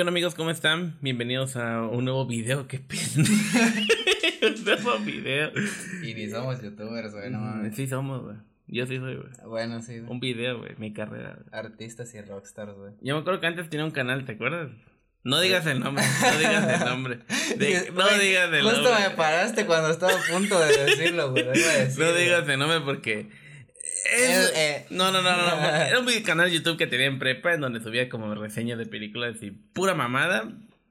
¿Qué onda amigos? ¿Cómo están? Bienvenidos a un nuevo video. ¿Qué pendejo. un nuevo video. Y ni somos youtubers, güey, no Mm, mames. Sí somos, güey. Yo sí soy, güey. Bueno, sí, güey. Un video, güey. Mi carrera. güey. Artistas y rockstars, güey. Yo me acuerdo que antes tenía un canal, ¿te acuerdas? No digas el nombre. No digas el nombre. De- no Güey, digas el Justo nombre. me paraste cuando estaba a punto de decirlo, güey. No digas el nombre porque. Es- El, eh. No, no, no, no, no. Era un canal de YouTube que tenía en prepa en donde subía como reseñas de películas y pura mamada.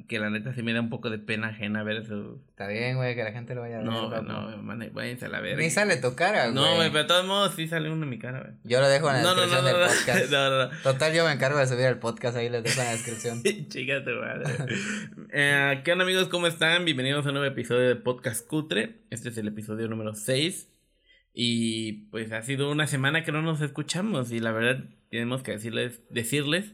Que la neta sí me da un poco de pena ajena ver eso. Está bien, güey, que la gente lo vaya a ver. No, no, man, váyanse a la verga. Ni sale tu cara, güey. No, güey, pero de todos modos sí sale uno en mi cara, güey. Yo lo dejo en la No, descripción no, del no, podcast. no, no, no. Total, yo me encargo de subir el podcast, ahí les dejo en la descripción. Chica tu madre. Eh, ¿Qué onda amigos? ¿Cómo están? Bienvenidos a un nuevo episodio de Podcast Cutre. Este es el episodio número 6. Y pues ha sido una semana que no nos escuchamos. Y la verdad, tenemos que decirles, decirles,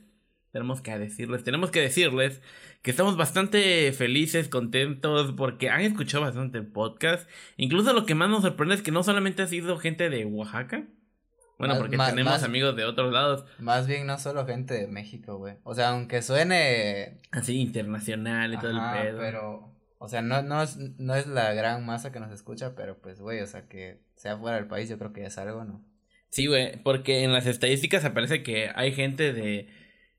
tenemos que decirles, tenemos que decirles que estamos bastante felices, contentos, porque han escuchado bastante podcast. Incluso lo que más nos sorprende es que no solamente ha sido gente de Oaxaca. Bueno, porque más- tenemos más- amigos de otros lados, Más bien, no solo gente de México, güey. O sea, aunque suene. así internacional y todo el pedo. pero. O sea, no, no, es, no es la gran masa que nos escucha, pero pues, güey, o sea, que sea fuera del país, yo creo que ya es algo, ¿no? Sí, güey, porque en las estadísticas aparece que hay gente de,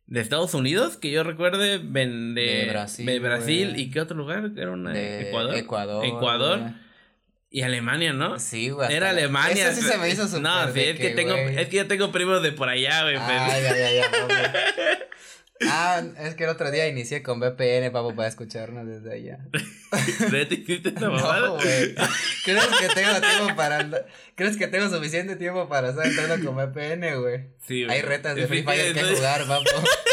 de Estados Unidos, que yo recuerde, ven- de, De Brasil, de Brasil, güey. y qué otro lugar, era una De Ecuador, Ecuador. Ecuador y Alemania, ¿no? Sí, güey. Era Alemania. Eso sí se me hizo No, sí, es que, tengo, es que yo tengo primos de por allá, güey. Ah, ya, ya, ya. Ah, es que el otro día inicié con VPN, papu, para escucharnos desde allá. ¿Neta hiciste esta mamada? No, güey. ¿Crees que tengo tiempo para ¿Crees que tengo suficiente tiempo para estar entrando con VPN, güey? Sí, güey. Hay retas de Free Fire que jugar, papu.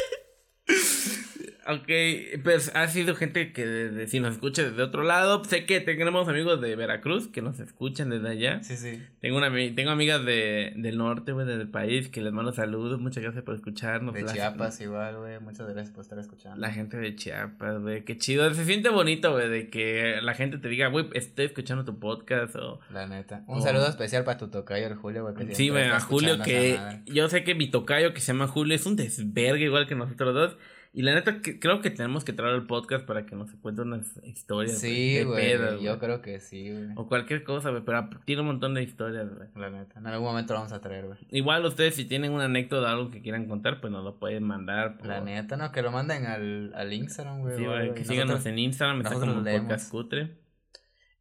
Ok, pues ha sido gente que desde- si nos escucha desde otro lado, sé que tenemos amigos de Veracruz que nos escuchan desde allá. Sí, sí. Tengo una tengo amigas de, del norte, güey, del país, que les mando saludos, muchas gracias por escucharnos. De Chiapas igual, güey. Muchas gracias por estar escuchando. La gente de Chiapas, güey, qué chido. Se siente bonito, güey, de que la gente te diga, güey, estoy escuchando tu podcast o... La neta. Un saludo especial para tu tocayo, el Julio, güey. Sí, güey, a Julio que... Yo sé que mi tocayo que se llama Julio es un desvergue igual que nosotros dos. Y la neta, que, creo que tenemos que traer el podcast para que nos cuente unas historias. Sí, de güey. Yo creo que sí, güey. O cualquier cosa, güey, pero tiene un montón de historias, güey. La neta. En algún momento lo vamos a traer, güey. Igual ustedes si tienen una anécdota o algo que quieran contar, pues nos lo pueden mandar. por- La neta, no, que lo manden al, al Instagram, güey. Sí, güey, que síganos en Instagram, está como leemos. podcast cutre.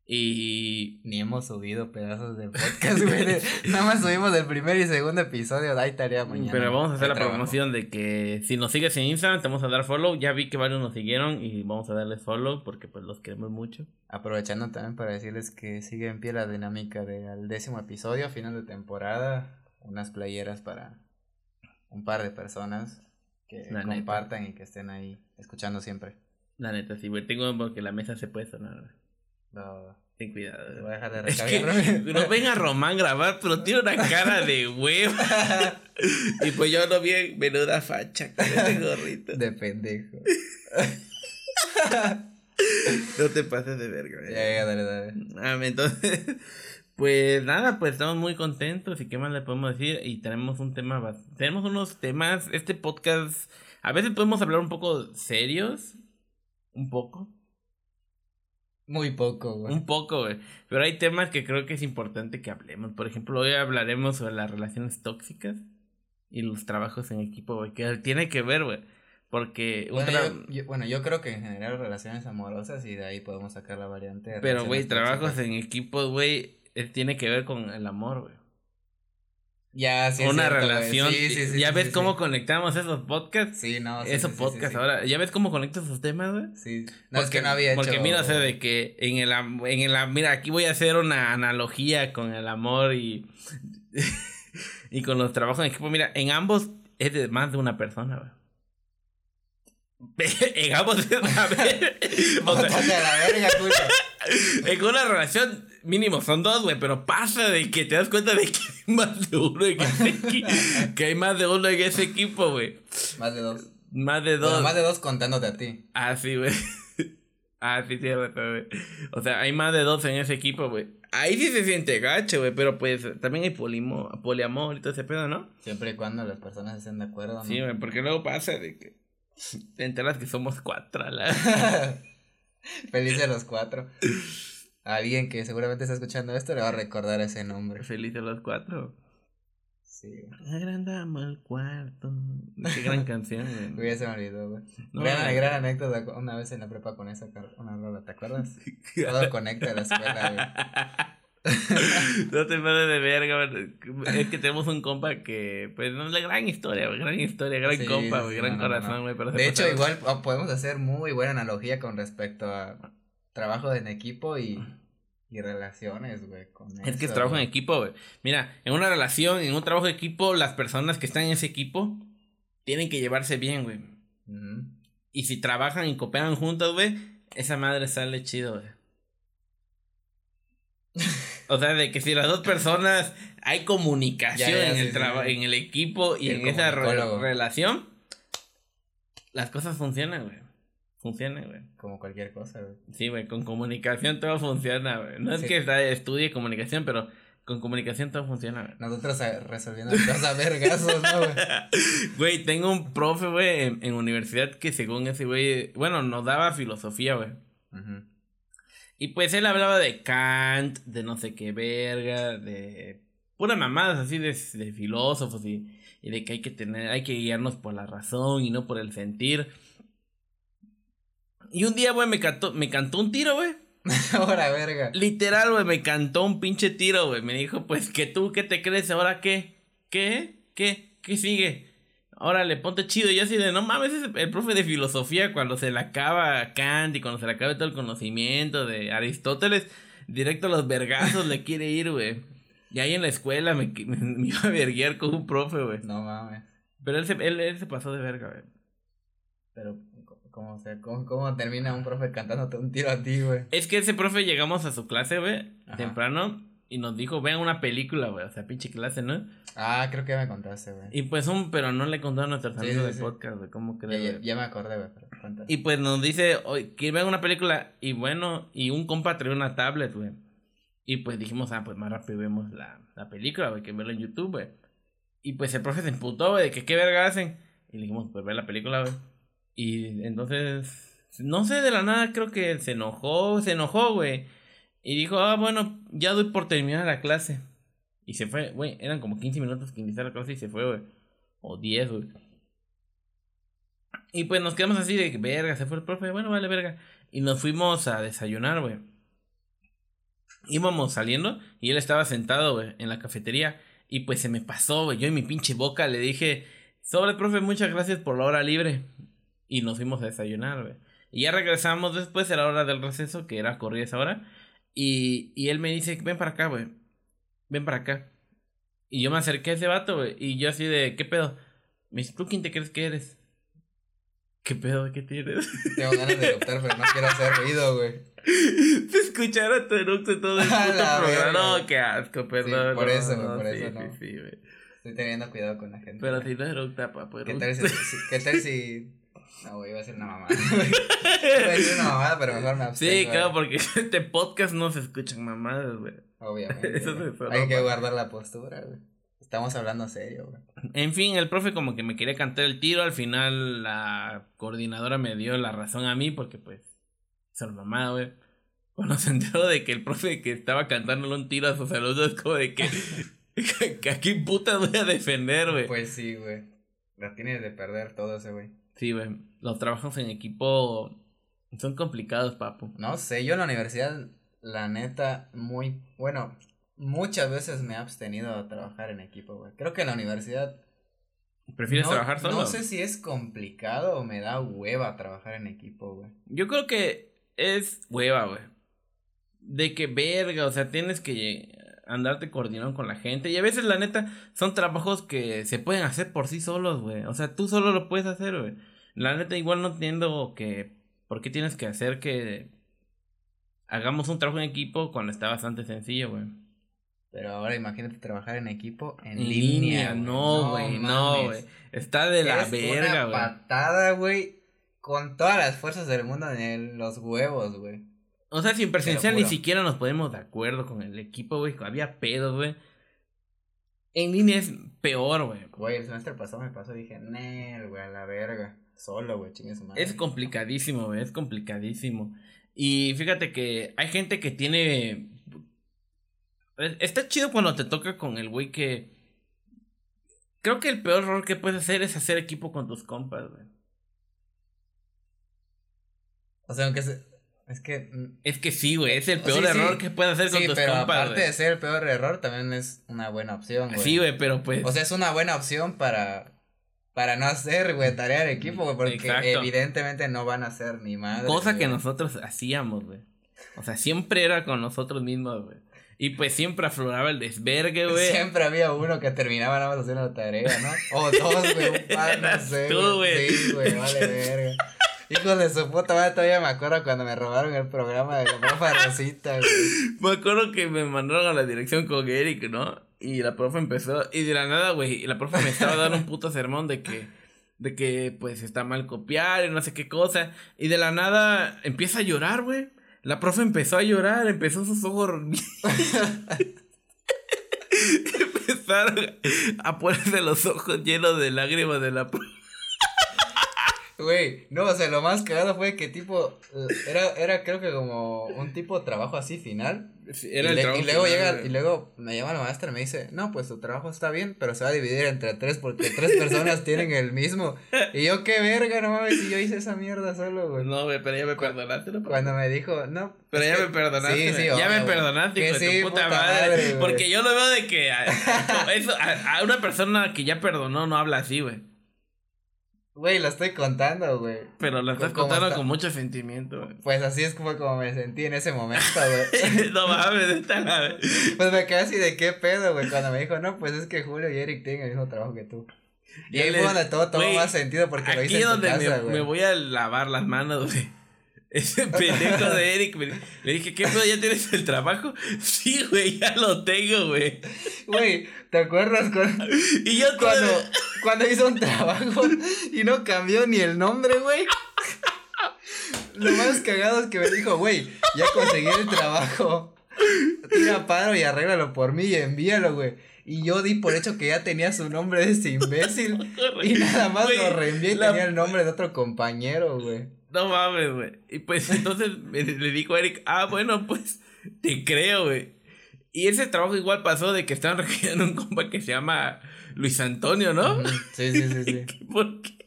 Y Ni hemos subido pedazos del podcast, güey. Nada más subimos el primer y segundo episodio. Ahí tarea mañana. pero vamos a hacer Hay la trabajo. promoción de que si nos sigues en Instagram te vamos a dar follow. Ya vi que varios nos siguieron y vamos a darles follow porque pues los queremos mucho. Aprovechando también para decirles que sigue en pie la dinámica del décimo episodio, final de temporada. Unas playeras para un par de personas que La neta. compartan y que estén ahí escuchando siempre. La neta, sí, güey, tengo porque la mesa se puede sonar. güey. No, Ten cuidado. voy a dejar de Es que recargar. no ven a Román grabar, pero tiene una cara de huevo. y pues yo lo vi en menuda facha con este gorrito. de pendejo. No te pases de verga, güey. Ya, ya, dale, dale. Ah, entonces, pues nada, pues estamos muy contentos y qué más le podemos decir y tenemos un tema, tenemos unos temas, este podcast, a veces podemos hablar un poco serios, un poco, Muy poco, güey. un poco, güey, pero hay temas que creo que es importante que hablemos, por ejemplo, hoy hablaremos sobre las relaciones tóxicas y los trabajos en equipo, güey, que tiene que ver, güey, porque Bueno yo, yo- bueno, yo creo que en general relaciones amorosas y de ahí podemos sacar la variante. de pero, güey, trabajos tóxicas. en equipo, güey, eh, tiene que ver con el amor, güey. Ya, sí. una cierto, relación. Sí, sí, sí, ya ves cómo conectamos esos podcasts. Sí, no. esos podcasts ahora. ¿Ya ves cómo conecto esos temas, güey? Sí. No, es que no había hecho. Porque mira, o sea, de que en el, en el mira, aquí voy a hacer una analogía con el amor y y con los trabajos en equipo. Mira, en ambos es de más de una persona, güey. en ambos es ver, o sea, la verga, en una relación mínimo son dos, güey, pero pasa de que te das cuenta de que hay más de uno en ese equi- que hay más de uno en ese equipo, güey. Más de dos. Más de dos. Bueno, más de dos contándote a ti. Ah, sí, güey. Ah, sí, tienes razón, güey. O sea, hay más de dos en ese equipo, güey. Ahí sí se siente gacho, güey, pero pues también hay polimo, poliamor y todo ese pedo, ¿no? Siempre y cuando las personas estén de acuerdo, ¿no? Sí, güey, porque luego pasa de que Te enteras que somos cuatro. La... Feliz de los cuatro. Alguien que seguramente está escuchando esto le va a recordar ese nombre. Feliz de los cuatro. Sí, Agrandamos el cuarto. Qué gran canción, güey. güey. Ya se me olvidó, güey. No, gran, güey. gran anécdota una vez en la prepa con esa una rola, ¿te acuerdas? Todo conecta a la escuela, no te pases de verga, güey. Es que tenemos un compa que, pues, no es la gran historia, güey. Gran historia, gran Sí, compa, güey. sí, Gran no, no, no. corazón, güey. pero güey. De hecho, igual podemos hacer muy buena analogía con respecto a trabajo en equipo y, y relaciones, güey. con Es que es trabajo en equipo, güey. Mira, en una relación, en un trabajo de equipo, las personas que están en ese equipo tienen que llevarse bien, güey. Y si trabajan y cooperan juntos, güey, esa madre sale chido, güey. O sea, de que si las dos personas hay comunicación Ya, ya, en sí, el sí, traba- sí. en el equipo y en esa re- relación, las cosas funcionan, güey. Funcionan, güey. Como cualquier cosa, güey. Sí, güey, con comunicación todo funciona, güey. No es que estudie comunicación, pero con comunicación todo funciona, güey. Nosotros eh, resolviendo cosas vergazos, ¿no, güey? Güey, tengo un profe, güey, en, en universidad que según ese güey, bueno, nos daba filosofía, güey. Y pues él hablaba de Kant, de no sé qué verga, de puras mamadas así de, de filósofos y, y de que hay que tener, hay que guiarnos por la razón y no por el sentir. Y un día, güey, me cantó, me cantó un tiro, güey. Ahora, verga. Literal, güey, me cantó un pinche tiro, güey. Me dijo, pues, que tú, ¿qué te crees? ¿Ahora qué? ¿Qué? ¿Qué? ¿Qué sigue? Órale, ponte chido. Y yo así de, no mames, es el profe de filosofía cuando se le acaba Kant y cuando se le acaba todo el conocimiento de Aristóteles, directo a los vergazos le quiere ir, güey. Y ahí en la escuela me, me, me iba a verguiar con un profe, güey. No mames. Pero él se, él, él se pasó de verga, güey. Pero, ¿cómo, o sea, cómo, cómo termina un profe cantándote un tiro a ti, güey? Es que ese profe llegamos a su clase, güey, temprano, y nos dijo, vean una película, güey. O sea, pinche clase, ¿no? Ah, creo que ya me contaste, güey. Y pues un, pero no le contaron a nuestros Sí, amigos sí, del sí. podcast, güey, ¿cómo crees, ya, me acordé, güey, pero. Y pues nos dice, oye, que vean una película, y bueno, y un compa trae una tablet, güey. Y pues dijimos, ah, pues más rápido vemos la, la película, güey, que verla en YouTube, güey. Y pues el profe se emputó, güey, de que qué verga hacen. Y le dijimos, pues ver la película, güey. Y entonces, no sé, de la nada creo que se enojó, se enojó, güey. Y dijo, ah, bueno, ya doy por terminar la clase. Y se fue, güey, eran como 15 minutos que iniciara la clase y se fue, güey. O 10, güey. Y pues nos quedamos así de verga, se fue el profe, bueno, vale, verga. Y nos fuimos a desayunar, güey. Íbamos saliendo y él estaba sentado, güey, en la cafetería. Y pues se me pasó, güey. Yo en mi pinche boca le dije, sobre, profe, muchas gracias por la hora libre. Y nos fuimos a desayunar, güey. Y ya regresamos después, era hora del receso, que era corrida esa hora. Y, y él me dice, ven para acá, güey. Ven para acá. Y yo me acerqué a ese vato, güey. Y yo así de, ¿qué pedo? Me dice, ¿tú quién te crees que eres? ¿Qué pedo? ¿Qué tienes? Tengo ganas de eruptar, pero no quiero hacer ruido, güey. Se escuchara tu eructo todo el puto programa. No, qué asco, perdón. por no, eso, güey, no, por sí, eso no. Sí, sí, güey. Estoy teniendo cuidado con la gente. Pero si no eructa, papá, ¿Qué tal si, si- qué tal si... No, güey, iba a ser una mamada. iba a decir una mamada, pero mejor me abstengo. Sí, claro, porque este podcast no se escuchan mamadas, güey. Obviamente. Eso Hay que guardar la postura, güey. Estamos hablando serio, güey. En fin, el profe como que me quería cantar el tiro. Al final la coordinadora me dio la razón a mí porque pues son mamada, güey. Cuando se enteró de que el profe que estaba cantándole un tiro a sus alumnos como de que, que aquí putas voy a defender, güey. Pues sí, güey. La tienes de perder todo ese, güey. Sí, güey. Los trabajos en equipo son complicados, papu. No sé, yo en la universidad, la neta, muy, bueno, muchas veces me he abstenido a trabajar en equipo, güey. Creo que en la universidad... ¿Prefieres no, trabajar solo? No sé si es complicado o me da hueva trabajar en equipo, güey. Yo creo que es hueva, güey. De que verga, o sea, tienes que andarte coordinando con la gente. Y a veces, la neta, son trabajos que se pueden hacer por sí solos, güey. O sea, tú solo lo puedes hacer, güey. La neta, igual no entiendo que. ¿Por qué tienes que hacer que. Hagamos un trabajo en equipo cuando está bastante sencillo, güey? Pero ahora imagínate trabajar en equipo en, En línea. línea, güey. no, güey, no, güey. Está de la Es verga, una güey. patada, güey, con todas las fuerzas del mundo en los huevos, güey. O sea, sin presencial ni siquiera nos ponemos de acuerdo con el equipo, güey. Había pedos, güey. En línea es peor, güey. Güey, el semestre pasado me pasó y dije, Nel, güey, a la verga. solo, güey, chingue su madre. Es complicadísimo, güey, es complicadísimo. Y fíjate que hay gente que tiene... Está chido cuando te toca con el güey que... Creo que el peor error que puedes hacer es hacer equipo con tus compas, güey. O sea, aunque se... Es que... mm, Es que sí, güey, es el peor sí. error que puedes hacer Sí, con tus pero compas, aparte de ser el peor error, también es una buena opción, güey. Sí, güey, pero pues... O sea, es una buena opción para... Para no hacer, güey, tarea de equipo, güey, porque Exacto. evidentemente no van a hacer ni madre. Cosa que nosotros hacíamos, güey. O sea, siempre era con nosotros mismos, güey. Y pues siempre afloraba el desvergue, güey. Siempre había uno que terminaba nada más haciendo la tarea, ¿no? O dos, güey, un par, no sé. tú, güey. Sí, güey, vale verga. Hijos de su puta madre, todavía me acuerdo cuando me robaron el programa de la profa Rosita, güey. Me acuerdo que me mandaron a la dirección con Eric, ¿no? Y la profe empezó, y de la nada, güey, y la profe me estaba dando un puto sermón de que, de que, pues, está mal copiar y no sé qué cosa. Y de la nada empieza a llorar, güey. La profe empezó a llorar, empezó sus ojos... Empezaron a ponerse los ojos llenos de lágrimas de la profe. Güey, no, o sea, lo más cagado fue que tipo, eh, era, era creo que como un tipo de trabajo así final. Era y, el le- trabajo y luego final, llega, güey. y luego me llama la maestra y me dice, no, pues tu trabajo está bien, pero se va a dividir entre tres porque tres personas tienen el mismo. Y yo, qué verga, no mames, si yo hice esa mierda solo, güey. No, güey, pero ya me perdonaste, ¿no? Cuando me dijo, no. Pero ya que- me perdonaste. Sí, sí, ya me güey. perdonaste, hijo de tu puta, puta madre. porque yo lo veo de que a, eso, a, a una persona que ya perdonó no habla así, güey. Güey, lo estoy contando, güey. Pero lo estás ¿Cómo contando está? con mucho sentimiento, güey. Pues así es como, como me sentí en ese momento, güey. no mames, está la... Pues me quedé así de qué pedo, güey, cuando me dijo, no, pues es que Julio y Eric tienen el mismo trabajo que tú. Y ahí les- fue donde todo tomó güey, más sentido porque lo hice en tu casa, me, me voy a lavar las manos, güey. Ese pendejo de Eric, me- le dije, ¿qué pedo? ¿Ya tienes el trabajo? Sí, güey, ya lo tengo, güey. Güey, ¿te acuerdas cuando, Y yo cuando, cuando hizo un trabajo y no cambió ni el nombre, güey? Lo más cagado es que me dijo, güey, ya conseguí el trabajo. Tira paro y arréglalo por mí y envíalo, güey. Y yo di por hecho que ya tenía su nombre de ese imbécil. Y nada más lo reenvié y la- tenía el nombre de otro compañero, güey. No mames, güey. Y pues entonces me- le dijo a Eric, ah, bueno, pues te creo, güey. Y ese trabajo igual pasó de que estaban requiriendo un compa que se llama Luis Antonio, ¿no? Ujú, Sí, sí, sí, sí. ¿Por qué?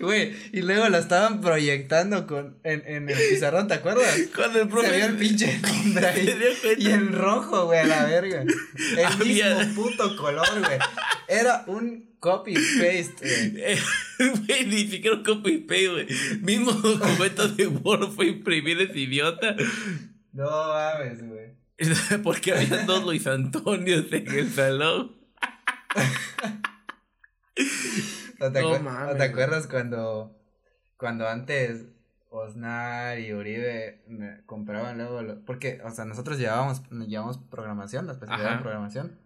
Güey, y luego lo estaban proyectando con, en, en el pizarrón, ¿te acuerdas? Cuando el profe Se el pinche nombre ahí. Y en rojo, güey, a la verga. El Había- mismo puto color, güey. Era un copy-paste, güey. Güey, ni siquiera un copy paste, güey. Mismo documento de Word fue imprimir ese idiota. No mames, güey. Porque había dos Luis Antonios en el salón. ¿O te, No mames, te acuerdas cuando, cuando antes Osnar y Uribe me compraban luego, lo- porque, o sea, nosotros llevábamos, llevábamos programación, la especialidad en programación.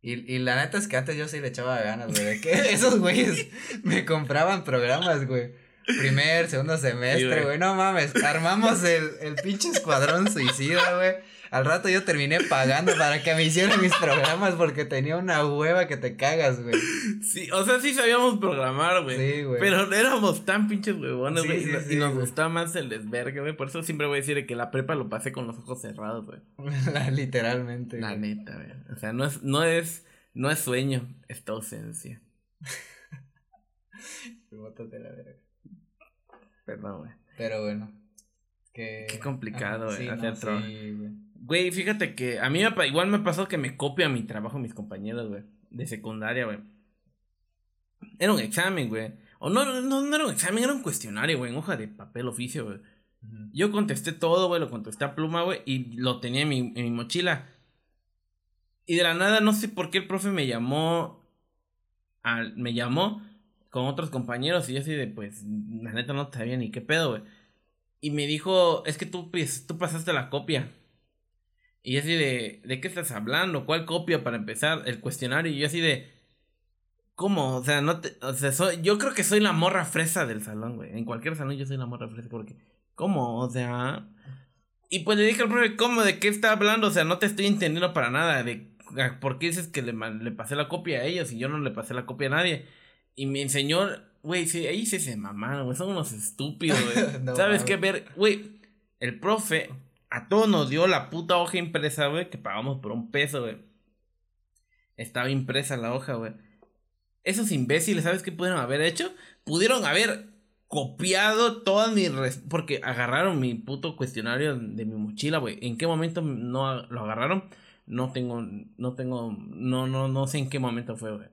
Y, y la neta es que antes yo sí le echaba ganas, güey, de que esos güeyes me compraban programas, güey. Primer, segundo Sí, semestre, güey. güey, no mames, armamos el, el pinche escuadrón suicida, güey. Al rato yo terminé pagando para que me hicieran mis programas porque tenía una hueva que te cagas, güey. Sí, o sea, sí sabíamos programar, güey. Sí, güey. Pero éramos tan pinches huevones, Sí, güey. sí, y, no- sí, y nos gustaba más el desvergue, güey. Por eso siempre voy a decir que la prepa lo pasé con los ojos cerrados, güey. Literalmente. La güey. neta, güey. O sea, no es, no es, no es sueño, es tu ausencia. Bótate la verga. Perdón, güey. Pero bueno. Que... Qué complicado, güey, sí, hacer no, güey. Fíjate que a mí me, igual me pasó que me copia mi trabajo mis compañeros, güey. De secundaria, güey. Era un examen, güey. O no, no, no era un examen, era un cuestionario, güey, en hoja de papel oficio, güey. Yo contesté todo, güey, lo contesté a pluma, güey, y lo tenía en mi, en mi mochila. Y de la nada, no sé por qué el profe me llamó, me llamó con otros compañeros y yo así de, pues, la neta no sabía ni qué pedo, güey. Y me dijo, es que tú, pues, tú pasaste la copia. Y así de, ¿de qué estás hablando? ¿Cuál copia para empezar el cuestionario? Y yo así de, ¿cómo? O sea, no te, o sea, soy, yo creo que soy la morra fresa del salón, güey. En cualquier salón yo soy la morra fresa porque, ¿cómo? O sea, y pues le dije al profe, ¿cómo? ¿De qué está hablando? O sea, no te estoy entendiendo para nada. De, ¿Por qué dices que le, le pasé la copia a ellos y yo no le pasé la copia a nadie? Y me enseñó güey, sí, ahí sí se mamaron, güey, son unos estúpidos, güey. No ¿Sabes qué? Ver, güey, el profe a todos nos dio la puta hoja impresa, güey, que pagamos por un peso, güey. Estaba impresa la hoja, güey. Esos imbéciles, ¿sabes qué pudieron haber hecho? Pudieron haber copiado todas mis... Porque agarraron mi puto cuestionario de mi mochila, güey. ¿En qué momento no lo agarraron? No tengo... No tengo... No, no, no sé en qué momento fue, güey.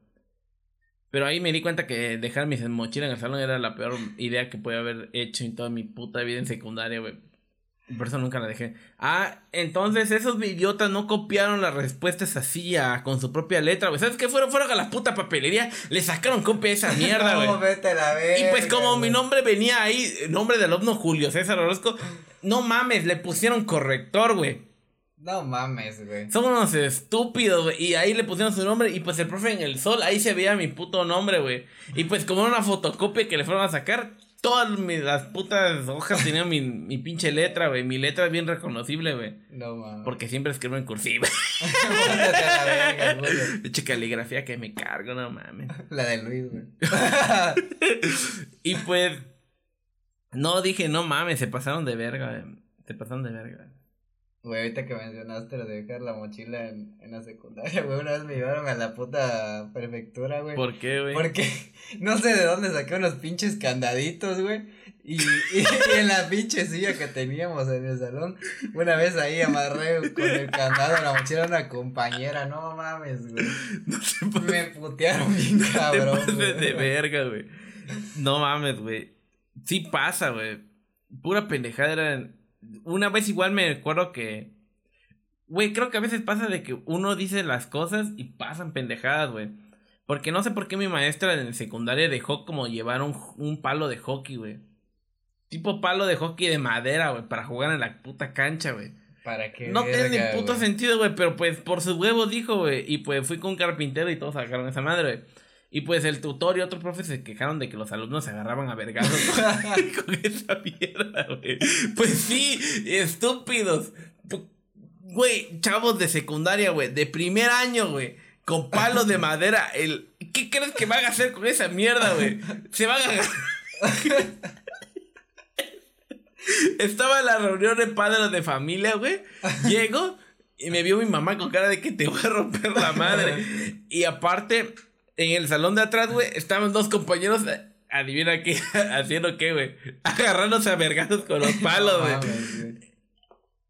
Pero ahí me di cuenta que dejar mi mochila en el salón era la peor idea que podía haber hecho en toda mi puta vida en secundaria, güey. Por eso nunca la dejé. Ah, entonces esos idiotas no copiaron las respuestas así a- con su propia letra, güey. ¿Sabes qué? Fueron, fueron a la puta papelería, le sacaron copia de esa mierda, güey. No, vete a la verga. Y pues como mi nombre venía ahí, nombre del alumno Julio César Orozco, no mames, le pusieron corrector, güey. No mames, güey. Son unos estúpidos, güey. Y ahí le pusieron su nombre. Y pues el profe en el sol, ahí se veía mi puto nombre, güey. Y pues como era una fotocopia que le fueron a sacar, todas mis, las putas hojas tenían mi, mi pinche letra, güey. Mi letra es bien reconocible, güey. No mames. Porque siempre escribo en cursiva. Pinche caligrafía que me cargo, no mames. La de Luis, güey. Y pues, no dije, no mames, se pasaron de verga, güey. Se pasaron de verga. Güey, ahorita que mencionaste lo de dejar la mochila en, en la secundaria, güey, una vez me llevaron a la puta prefectura, güey. ¿Por qué, güey? Porque no sé de dónde saqué unos pinches candaditos, güey. Y, y, y en la pinche silla que teníamos en el salón, una vez ahí amarré con el candado la mochila a una compañera, no mames, güey. No se puede. Me putearon bien cabrón. güey. de verga, güey. No mames, güey. Sí pasa, güey. Pura pendejada era. Una vez igual me acuerdo que. Güey, creo que a veces pasa de que uno dice las cosas y pasan pendejadas, güey. Porque no sé por qué mi maestra en secundaria dejó como llevar un, un palo de hockey, güey. Tipo palo de hockey de madera, güey, para jugar en la puta cancha, güey. Para que. No tiene ni puto sentido, güey, pero pues por sus huevos dijo, güey. Y pues fui con un carpintero y todos sacaron esa madre, güey. Y pues el tutor y otro profe se quejaron de que los alumnos se agarraban a vergazos con, con esa mierda, güey. Pues sí, estúpidos. Güey, chavos de secundaria, güey, de primer año, güey. Con palos de madera, el... ¿Qué crees que van a hacer con esa mierda, güey? Se van a agarrar... Estaba en la reunión de padres de familia, güey. Llego y me vio mi mamá con cara de que te voy a romper la madre. Y aparte, en el salón de atrás, güey, estaban dos compañeros. eh, Adivina qué, haciendo qué, güey. Agarrándose a vergazos con los palos, güey.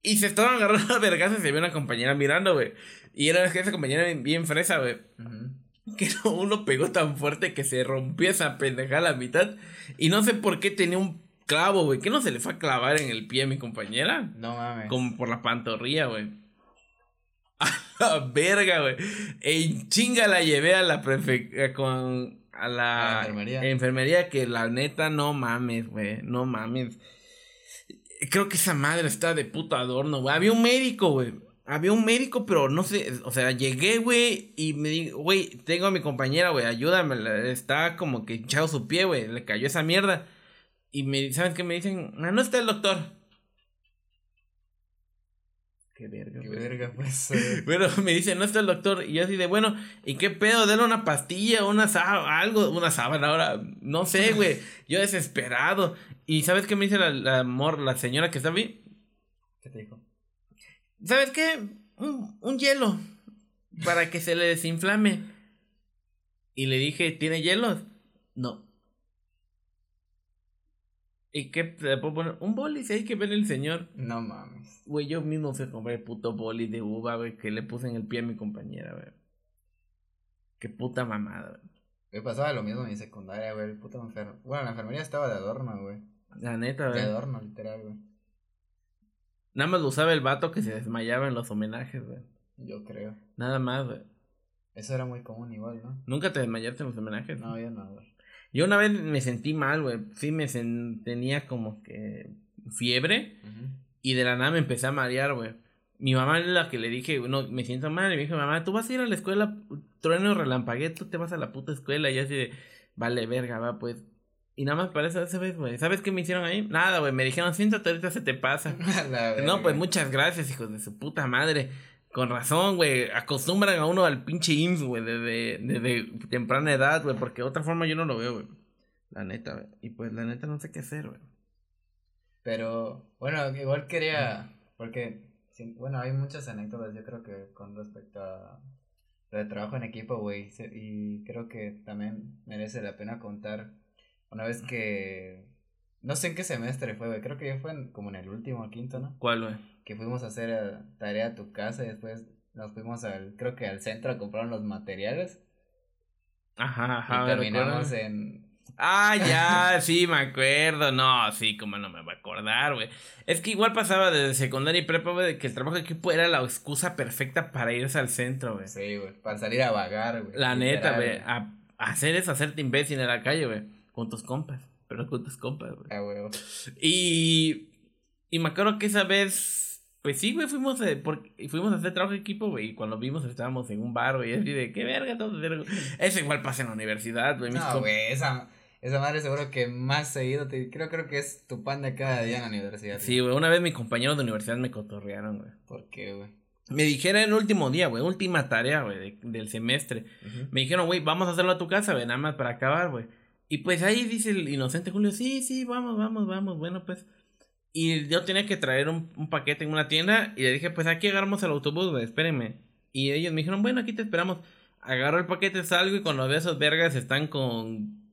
Y se estaban agarrando a vergazos y se vio una compañera mirando, güey. Y era esa compañera bien, fresa, güey. Ujú. Que no- uno pegó tan fuerte que se rompió esa pendejada a la mitad. Y no sé por qué tenía un clavo, güey. ¿Qué no se le fue a clavar en el pie a mi compañera? No mames. Como por la pantorrilla, güey. A la verga, güey. En chinga la llevé a la prefectura con. A la, A la enfermería. enfermería que la neta no mames, güey. No mames. Creo que esa madre está de puto adorno, güey. Había un médico, güey. Había un médico, pero no sé. O sea, llegué, güey, y me digo, güey, tengo a mi compañera, güey, ayúdame. Está como que hinchado su pie, güey. Le cayó esa mierda. Y me, ¿sabes qué me dicen? Ah, no está el doctor. Qué verga, Qué verga, pues. eh. Bueno, me dice, no está el doctor. Y yo así de, bueno, ¿y qué pedo? Dale una pastilla, una sábana, algo, una sábana ahora. No sé, güey. Yo desesperado. ¿Y sabes qué me dice la, la amor, la señora que está ahí? ¿Qué te dijo? ¿Sabes qué? Un, un hielo. Para que se le desinflame. Y le dije, ¿tiene hielos? No. ¿Y qué? ¿Le puedo poner? Un boli, si hay que ver el señor. No mames. Güey, yo mismo a comprar el puto boli de uva, güey, que le puse en el pie a mi compañera, güey. Qué puta mamada, güey. Me pasaba lo mismo en mi secundaria, güey. El puto enfermo. Bueno, la enfermería estaba de adorno, güey. La neta, De güey. adorno, literal, güey. Nada más lo usaba el vato que se desmayaba en los homenajes, güey. Yo creo. Nada más, güey. Eso era muy común igual, ¿no? ¿Nunca te desmayaste en los homenajes? No, yo no, güey. Yo una vez me sentí mal, güey. Sí, me tenía como que fiebre y de la nada me empecé a marear, güey. Mi mamá es la que le dije, no, me siento mal. Y me dijo, mamá, tú vas a ir a la escuela, trueno relampagué, tú te vas a la puta escuela. Y así de, vale, verga, va, pues. Y nada más para eso, esa vez, güey. ¿Sabes qué me hicieron ahí? Nada, güey. Me dijeron, siéntate, ahorita se te pasa. No, pues muchas gracias, hijos de su puta madre. Con razón, güey. Acostumbran a uno al pinche IMSS, güey, desde, desde temprana edad, güey. Porque de otra forma yo no lo veo, güey. La neta, güey. Y pues la neta no sé qué hacer, güey. Pero, bueno, igual quería, porque, bueno, hay muchas anécdotas, yo creo que con respecto a lo de trabajo en equipo, güey, y creo que también merece la pena contar una vez que, no sé en qué semestre fue, güey, creo que fue como en el último, quinto, ¿no? ¿Cuál, güey? Que fuimos a hacer eh, tarea a tu casa y después nos fuimos al, creo que al centro a comprar los materiales. Ajá, ajá. Y terminamos en, Ah, ya, sí, me acuerdo. No, sí, como no me va a acordar, güey. Es que igual pasaba desde secundaria y prepa, güey, de que el trabajo de equipo era la excusa perfecta para irse al centro, güey. Sí, güey, para salir a vagar, güey. La neta, güey, a, hacer eso, hacerte imbécil en la calle, güey, con tus compas, pero con tus compas, güey. Ah, güey. Y, y me acuerdo que esa vez pues sí, güey, fuimos, a, fuimos a hacer trabajo de equipo, güey, y cuando vimos estábamos en un bar, güey, así de, qué verga, todo Eso igual pasa en la universidad, güey. No, güey, esa, esa madre seguro que más seguido, te, creo, creo que es tu pan de cada día en la universidad. Sí, güey, una vez mis compañeros de universidad me cotorrearon, güey. ¿Por qué, güey? Me dijeron el último día, güey, última tarea, güey, del semestre. Me dijeron, güey, vamos a hacerlo a tu casa, güey, nada más para acabar, güey. Y pues ahí dice el inocente Julio, sí, sí, vamos, vamos, vamos, bueno, pues... Y yo tenía que traer un, un, paquete en una tienda y le dije, pues aquí agarramos el autobús, güey, espérenme. Y ellos me dijeron, bueno, aquí te esperamos. Agarro el paquete, salgo y cuando veo esos vergas están con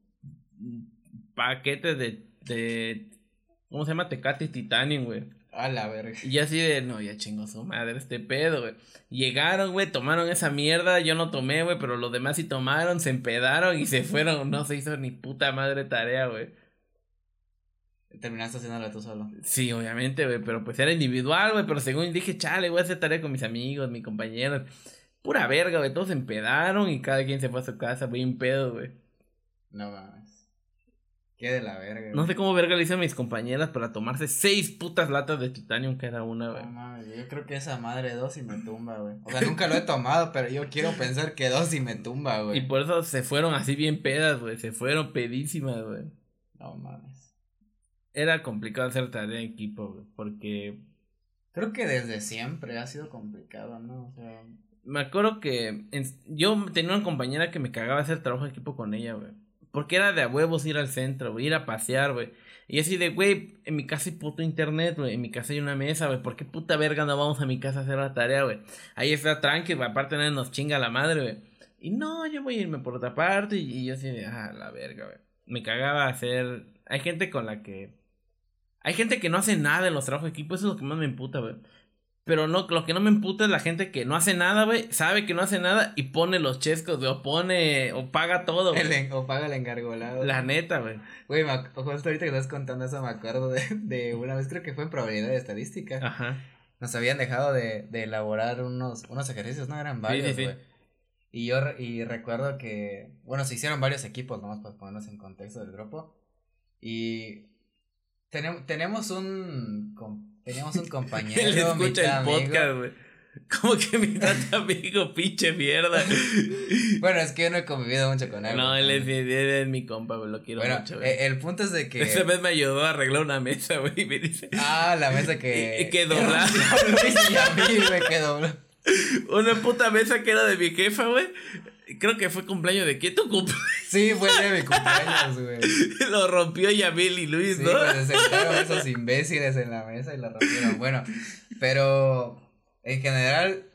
paquetes de, de, ¿cómo se llama? Tecate Titanium, güey. A la verga. Y así de, no, ya chingo su madre este pedo, güey. Llegaron, güey, tomaron esa mierda, yo no tomé, güey, pero los demás sí tomaron, se empedaron y se fueron, no se hizo ni puta madre tarea, güey. Terminaste haciéndola tú solo. Sí, obviamente, güey, pero pues era individual, güey, pero según dije, chale, voy a hacer tarea con mis amigos, mis compañeros. Pura verga, güey, todos se empedaron y cada quien se fue a su casa, güey, un pedo, güey. No mames. Qué de la verga, No sé cómo verga le hice a mis compañeras para tomarse seis putas latas de titanium cada una, güey. No mames, yo creo que esa madre dos y me tumba, güey. O sea, nunca lo he tomado, pero yo quiero pensar que dos y me tumba, güey. Y por eso se fueron así bien pedas, güey, se fueron pedísimas, güey. No mames era complicado hacer tarea en equipo, porque... Creo que desde siempre ha sido complicado, ¿no? O sea... Me acuerdo que yo tenía una compañera que me cagaba hacer trabajo de equipo con ella, güey. Porque era de a huevos ir al centro, güey, ir a pasear, güey. Y así de, güey, en mi casa hay puto internet, güey. En mi casa hay una mesa, güey. ¿Por qué puta verga no vamos a mi casa a hacer la tarea, güey? Ahí está tranqui. Aparte no nos chinga la madre, güey. Y no, yo voy a irme por otra parte. Y, y yo así de, ah, la verga, güey. Me cagaba hacer... Hay gente con la que hay gente que no hace nada en los trabajos de equipo, eso es lo que más me emputa, güey. Pero no, lo que no me emputa es la gente que no hace nada, güey, sabe que no hace nada y pone los chescos, güey, o pone, o paga todo, güey. O paga el engargolado. La neta, güey. Güey, justo ahorita que estás contando eso me acuerdo de, de una vez, creo que fue en probabilidad de estadística. Ajá. Nos habían dejado de, de elaborar unos, unos ejercicios, ¿no? Eran varios, güey. Y yo y recuerdo que, bueno, se hicieron varios equipos, nomás para ponernos en contexto del grupo. Y tenemos, tenemos un. Tenemos un compañero. Él escucha el podcast, güey. Como que mi tata amigo, pinche mierda. bueno, es que yo no he convivido mucho con él. No, él es, es, mi compa, güey, lo quiero bueno, mucho, güey. Eh, el punto es de que. Esa vez me ayudó a arreglar una mesa, güey, y me dice. Ah, la mesa que. Y, que doblar. y a mí, güey, que. Una puta mesa que era de mi jefa, güey. Creo que fue cumpleaños de quién tu cumpleaños. Sí, fue de mi cumpleaños, güey. lo rompió Yamil y Luis, ¿no? Sí, se sentaron esos imbéciles en la mesa y lo rompieron. Bueno, pero en general,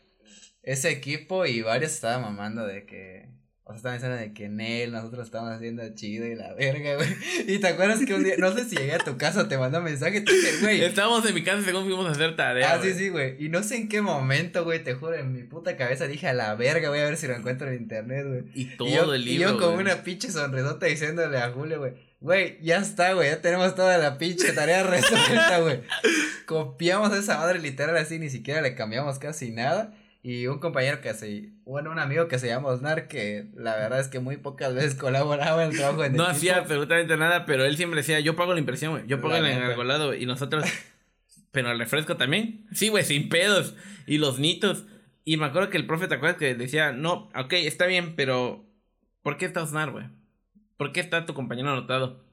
ese equipo y varios estaban mamando de que o sea, estaban diciendo de que en él nosotros estábamos haciendo chido y la verga, güey. Y te acuerdas que un día, no sé si llegué a tu casa, te mandó un mensaje, te dije, güey. Estábamos en mi casa según fuimos a hacer tarea. Ah, sí, sí, güey. Y no sé en qué momento, güey, te juro, en mi puta cabeza dije a la verga, voy a ver si lo encuentro en internet, güey. Y todo el libro. Y yo con una pinche sonrisota diciéndole a Julio, güey. Güey, ya está, güey, ya tenemos toda la pinche tarea resuelta, güey. Copiamos esa madre literal así, ni siquiera le cambiamos casi nada. Y un compañero que se, bueno, un amigo que se llama Osnar, que la verdad es que muy pocas veces colaboraba en el trabajo de No hacía absolutamente nada, pero él siempre decía, yo pago la impresión, güey, yo pago el engargolado, y nosotros, pero el refresco también, sí, güey, sin pedos, y los nitos, y me acuerdo que el profe, ¿te acuerdas que decía, no, ok, está bien, pero, ¿por qué está Osnar, güey? ¿Por qué está tu compañero anotado?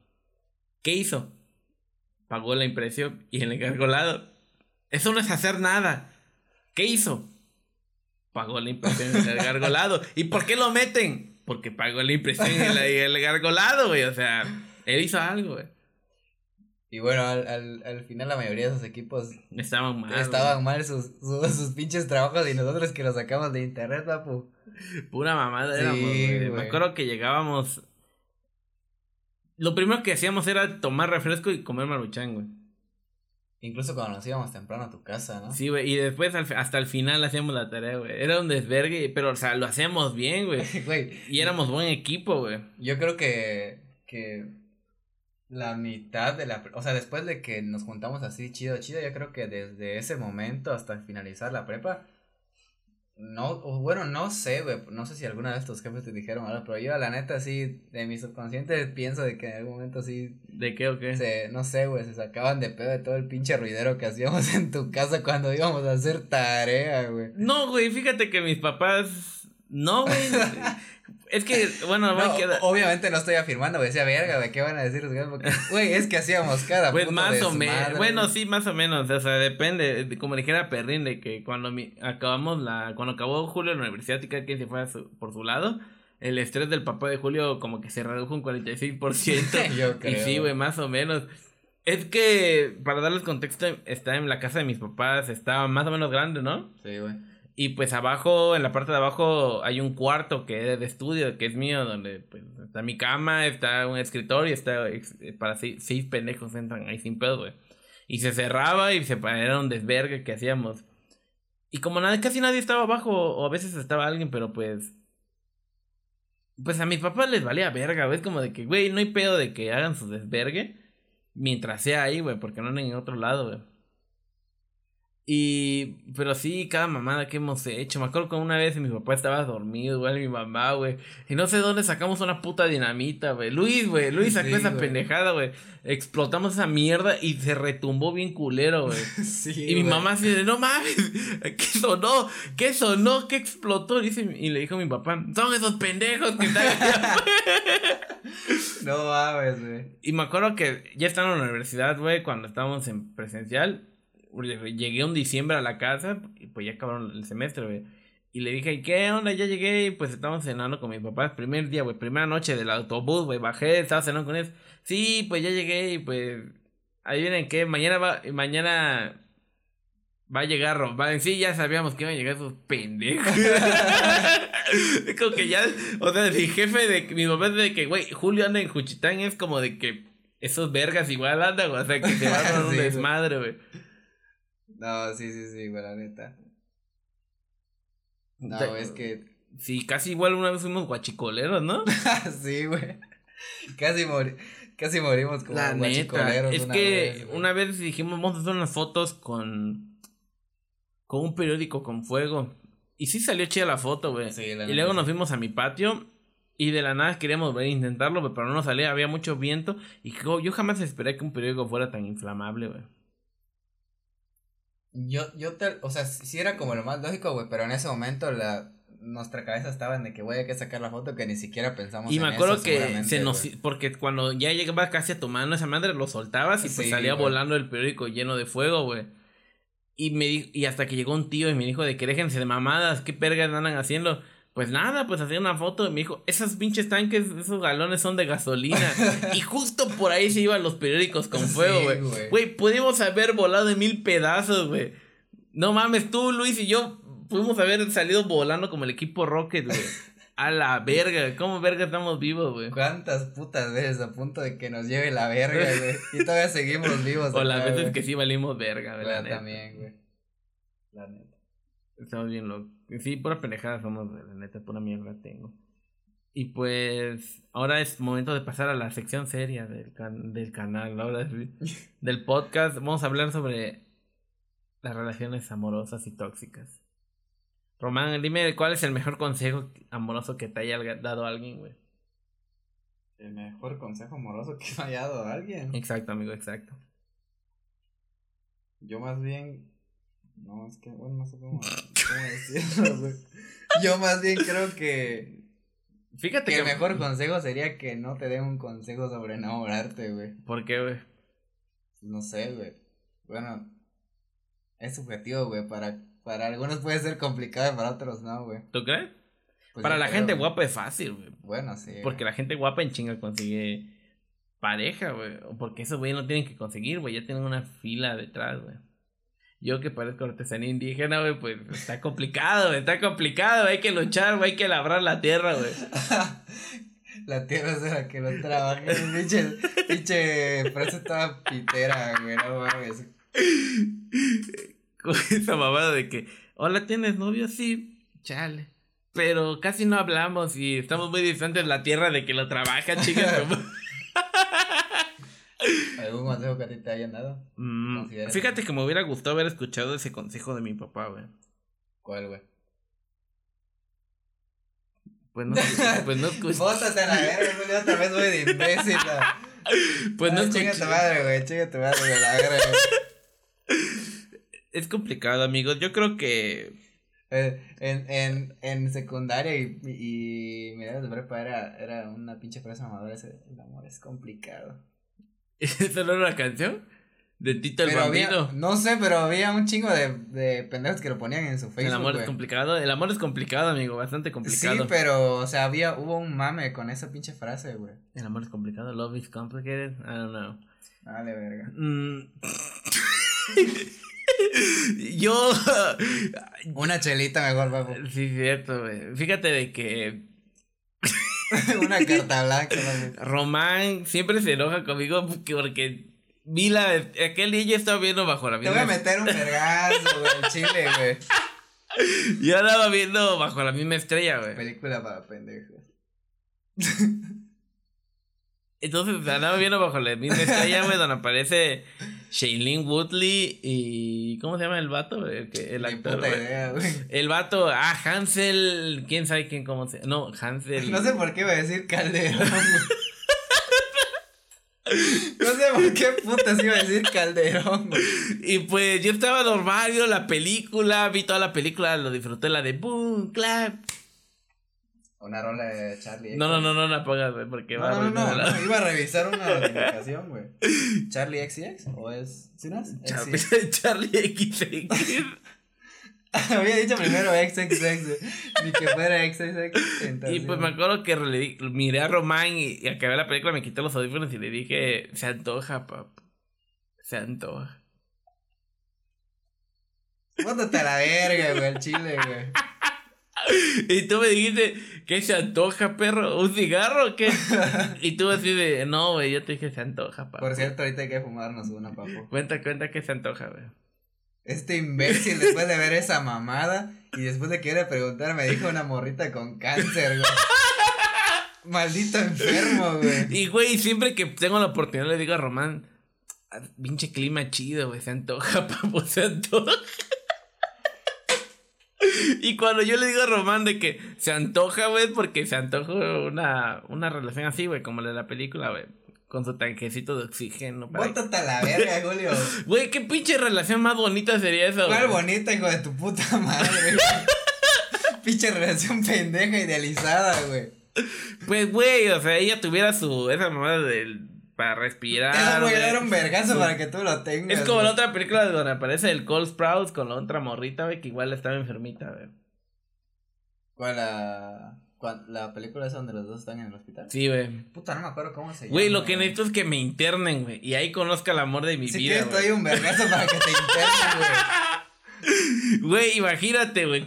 ¿Qué hizo? Pagó la impresión y el engargolado. Eso no es hacer nada. ¿Qué hizo? Pagó la impresión en el gargolado. ¿Y por qué lo meten? Porque pagó la impresión en el, gargolado, güey. O sea, Él hizo algo, güey. Y bueno, al, al, al final la mayoría de esos equipos Estaban mal. estaban mal sus, sus, sus pinches trabajos y nosotros que los sacamos de internet, papu. Pura mamada Sí, éramos, güey. Me acuerdo que llegábamos. Lo primero que hacíamos era tomar refresco y comer maruchan, güey. Incluso cuando nos íbamos temprano a tu casa, ¿no? Sí, güey. Y después al hasta el final hacíamos la tarea, güey. Era un desvergue, pero, o sea, lo hacíamos bien, güey. Güey, Y éramos buen equipo, güey. yo creo que, que la mitad de la... O sea, después de que nos juntamos así chido, chido, yo creo que desde ese momento hasta finalizar la prepa, no, bueno, no sé, güey, no sé si alguna de estos jefes te dijeron algo, pero yo la neta sí, de mi subconsciente pienso de que en algún momento sí, ¿De qué o qué? se, no sé, güey, se sacaban de pedo de todo el pinche ruidero que hacíamos en tu casa cuando íbamos a hacer tarea, güey. No, güey, fíjate que mis papás. No, güey. es que, bueno, No, güey, queda- obviamente no estoy afirmando, güey, decía verga, güey, ¿qué van a decir los? Porque, Güey, es que hacíamos cada Pues puto más o menos. Bueno, sí, más o menos. O sea, depende. de- Como dijera Perrin, de que cuando mi- acabamos la. Cuando acabó Julio en la universidad y cada quien se fue a su- por su lado, el estrés del papá de Julio como que se redujo un 46%. Yo y creo. sí, güey, más o menos. Es que, para darles contexto, está en la casa de mis papás, estaba más o menos grande, ¿no? Sí, güey. Y pues abajo, en la parte de abajo, hay un cuarto que es de estudio, que es mío, donde pues, está mi cama, está un escritorio, está ex- para seis, seis pendejos entran ahí sin pedo, güey. Y se cerraba y se era un desvergue que hacíamos. Y como nada, casi nadie estaba abajo, o a veces estaba alguien, pero pues. Pues a mis papás les valía verga, güey. Es como de que, güey, no hay pedo de que hagan su desvergue mientras sea ahí, güey, porque no en otro lado, güey. Y, pero sí, cada mamada que hemos hecho. Me acuerdo que una vez mi papá estaba dormido, igual mi mamá, güey. Y no sé dónde sacamos una puta dinamita, güey. Luis, güey. Luis sacó Sí, esa güey. pendejada, güey. Explotamos esa mierda y se retumbó bien culero, güey. Sí, Y mi güey. mamá así de, no mames, ¿qué sonó? ¿Qué sonó? ¿Qué explotó? Y, dice- y le dijo a mi papá, son esos pendejos que están aquí afuera". No mames, güey. Y me acuerdo que ya estaba en la universidad, güey, cuando estábamos en presencial. Llegué un diciembre a la casa, y pues ya acabaron el semestre, güey. Y le dije, ¿qué onda? Ya llegué y pues estábamos cenando con mis papás. Primer día, güey, primera noche del autobús, güey. Bajé, estaba cenando con ellos. Sí, pues ya llegué y pues. Ahí vienen que mañana va, mañana va a llegar Román. Sí, ya sabíamos que iban a llegar esos pendejos. es como que ya, o sea, mi jefe de mi papá es de que, güey, Julio anda en Juchitán es como de que esos vergas igual andan, güey, o sea, que se van a un Sí, güey. desmadre, güey. No, sí, sí, sí, güey, la neta. No, es que. Sí, casi igual una vez fuimos guachicoleros, ¿no? sí, güey. Casi, mori casi morimos como La neta. guachicoleros Es una que vez, una vez dijimos, vamos a hacer unas fotos con. con un periódico con fuego. Y sí salió chida la foto, güey. Sí, la y luego sí. nos fuimos a mi patio. Y de la nada queríamos ver intentarlo, pero no nos salía, había mucho viento. Y yo jamás esperé que un periódico fuera tan inflamable, güey. Yo, yo te, o sea, sí era como lo más lógico, güey, pero en ese momento la, nuestra cabeza estaba en de que voy a que sacar la foto que ni siquiera pensamos Y en me acuerdo eso, que se nos. güey. Porque cuando ya llegaba casi a tu mano esa madre, lo soltabas y pues salía güey. volando el periódico lleno de fuego, güey. Y me di- y hasta que llegó un tío y me dijo de que déjense de mamadas, ¿qué pergas andan haciendo? Pues nada, pues hacía una foto y me dijo, esos pinches tanques, esos galones son de gasolina. y justo por ahí se iban los periódicos con fuego, güey. güey. Pudimos haber volado en mil pedazos, güey. No mames, tú, Luis y yo pudimos haber salido volando como el equipo Rocket, güey. A la verga, ¿cómo verga estamos vivos, güey? ¿Cuántas putas veces a punto de que nos lleve la verga, güey? Y todavía seguimos vivos. O las veces que sí valimos verga, güey. La La neta. también, güey. La neta. Estamos bien locos. Sí, pura pendejada somos, la neta, pura mierda tengo. Y pues, ahora es momento de pasar a la sección seria del, can- del canal, ahora del podcast. Vamos a hablar sobre las relaciones amorosas y tóxicas. Román, dime cuál es el mejor consejo amoroso que te haya dado alguien, güey. El mejor consejo amoroso que me haya dado alguien. Exacto, amigo, exacto. Yo más bien. No, es que, bueno, no sé cómo, cómo decirlo. Yo más bien creo que. Fíjate Que el mejor consejo sería que no te den un consejo sobre enamorarte, güey. ¿Por qué, güey? No sé, güey. Bueno, es subjetivo, güey. Para, para algunos puede ser complicado y para otros no, güey. ¿Tú crees? Pues Para la creo, gente güey. guapa es fácil, güey. Bueno, sí. Porque la gente guapa en chinga consigue pareja, güey. O porque esos güey no tienen que conseguir, güey. Ya tienen una fila detrás, güey. Yo que parezco artesanía indígena, güey, pues está complicado, güey. Está complicado, hay que luchar, güey. Hay que labrar la tierra, güey. La tierra es de la que no trabaja. Pinche, pinche frase toda pitera, güey. No mames. Con esa mamada de que, hola, ¿tienes novio? Sí, chale. Pero casi no hablamos y estamos muy distantes de la tierra de que lo trabaja, chicas. ¿Algún consejo que a ti te hayan dado? Mm, fíjate que me hubiera gustado haber escuchado ese consejo de mi papá, güey. ¿Cuál, güey? Pues no, pues no escuché. Bótate a la verga, güey. Otra vez voy de imbécil. Pues no Ah, escuché. Chinga tu madre, güey. Chinga tu madre, güey. La verga, güey. Es complicado, amigos. Yo creo que. Eh, En, en, en secundaria y, y mediados de prepa era, era una pinche frase mamadora ese, el amor es complicado. ¿Eso no era una canción? De Tito el Pero había, Bambino. no sé, pero había un chingo de, de pendejos que lo ponían en su Facebook, El amor es complicado. El amor es complicado, amigo. Bastante Sí, complicado. pero, o sea, había, hubo un mame con esa pinche frase, güey. El amor es complicado. Love is complicated. I don't know. Dale, verga. Mm. Yo. Una chelita mejor, papu. sí, cierto, güey. Fíjate de que Una carta blanca. Román siempre se enoja conmigo porque, vi la. Aquel día yo estaba viendo bajo la Te voy a misma. meter un vergazo, güey, chile, güey. Yo andaba viendo bajo la misma estrella, güey. Película para pendejos. Entonces andaba viendo bajo la misma estrella, güey, donde aparece Shailene Woodley y. ¿Cómo se llama el vato? El, actor. puta güey. idea, güey. El vato, ah, Hansel. ¿Quién sabe quién, cómo se.? No, Hansel. No sé por qué iba a decir Calderón. No sé por qué putas iba a decir Calderón. güey. Y pues yo estaba normal, viendo la película, vi toda la película, lo disfruté, la de Boom, Clap. Una rola de Charlie. No, no, no, no la pongas, güey, porque va No, a no, no, no, iba a revisar una notificación, güey. ¿Charlie XX? ¿O es? ¿Sí no es? Char- XX. Charlie XX. Había dicho primero XXX. Ni que fuera XXX. Y entonces- pues me acuerdo que le di- miré a Román y, y acabé la película, me quité los audífonos y le dije, se antoja, pap. Se antoja. Bótate a la verga, güey, al chile, güey. Y tú me dijiste, ¿qué se antoja, perro? ¿Un cigarro o qué? y tú así de, no, güey, yo te dije, se antoja, pap. Por cierto, ahorita hay que fumarnos una, papu. Cuenta, cuenta que se antoja, güey. Este imbécil, después de ver esa mamada y después de que iba a preguntar, me dijo una morrita con cáncer, güey. Maldito enfermo, güey. Y, güey, siempre que tengo la oportunidad le digo a Román, "Ah, pinche clima chido, güey, se antoja, papo, se antoja. Y cuando yo le digo a Román de que se antoja, güey, porque se antoja una, una relación así, güey, como la de la película, güey, con su tanquecito de oxígeno. para- Bótate a la verga, Julio. Güey, qué pinche relación más bonita sería eso, ¿Cuál güey. bonita, hijo de tu puta madre? Pinche relación pendeja idealizada, güey. Pues, güey, o sea, ella tuviera su, esa mamada del, para respirar. Eso güey. dar un vergazo para que tú lo tengas. Es como la otra película donde aparece el Cole Sprouse con la otra morrita, güey, que igual estaba enfermita, güey. ¿Cuál la, cuál- la película esa donde los dos están en el hospital? Sí, güey. Puta, no me acuerdo cómo se llama. Güey, lo que necesito es que me internen, güey. Y ahí conozca el amor de mi Si vida, doy güey. un vergazo para que te internen, güey. Güey, imagínate, güey,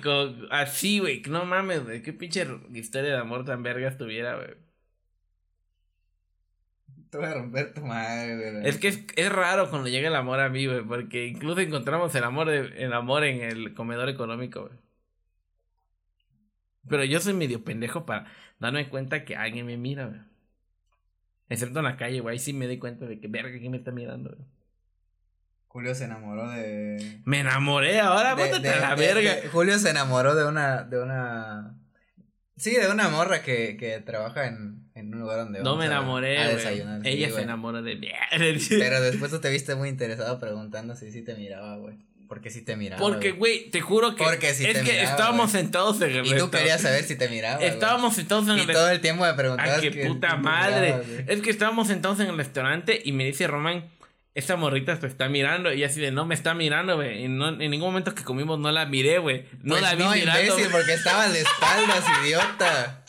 así, güey. No mames, güey. Qué pinche historia de amor tan vergas tuviera, güey. Te voy a romper tu madre, güey. Es que es, es raro cuando llega el amor a mí, güey. Porque incluso encontramos el amor, de, el amor en el comedor económico, güey. Pero yo soy medio pendejo para darme cuenta que alguien me mira, güey. Excepto en la calle, güey. Ahí sí me doy cuenta de que, verga, ¿quién me está mirando, güey? Julio se enamoró de. Me enamoré ahora, de- de- a la de- verga. Julio se enamoró de una. de una. Sí, de una morra que, que trabaja en, en un lugar donde no me enamoré, a desayunar. sí, Ella se güey. enamoró de mí. Pero después tú te viste muy interesado preguntando si sí te miraba, güey. Porque sí te miraba. Porque, güey. te juro que. Porque sí es te que miraba, estábamos güey. sentados en el Y tú querías saber si te miraba. güey. Estábamos sentados en el Y todo el tiempo me preguntabas. Ah, qué que puta si madre. miraba, es que estábamos sentados en el restaurante y me dice Román, esta morrita te está mirando. Y así de, no me está mirando, güey. Y no, en ningún momento que comimos no la miré, güey. No Pues la vi no, mirando. imbécil, porque estaba de espaldas, idiota.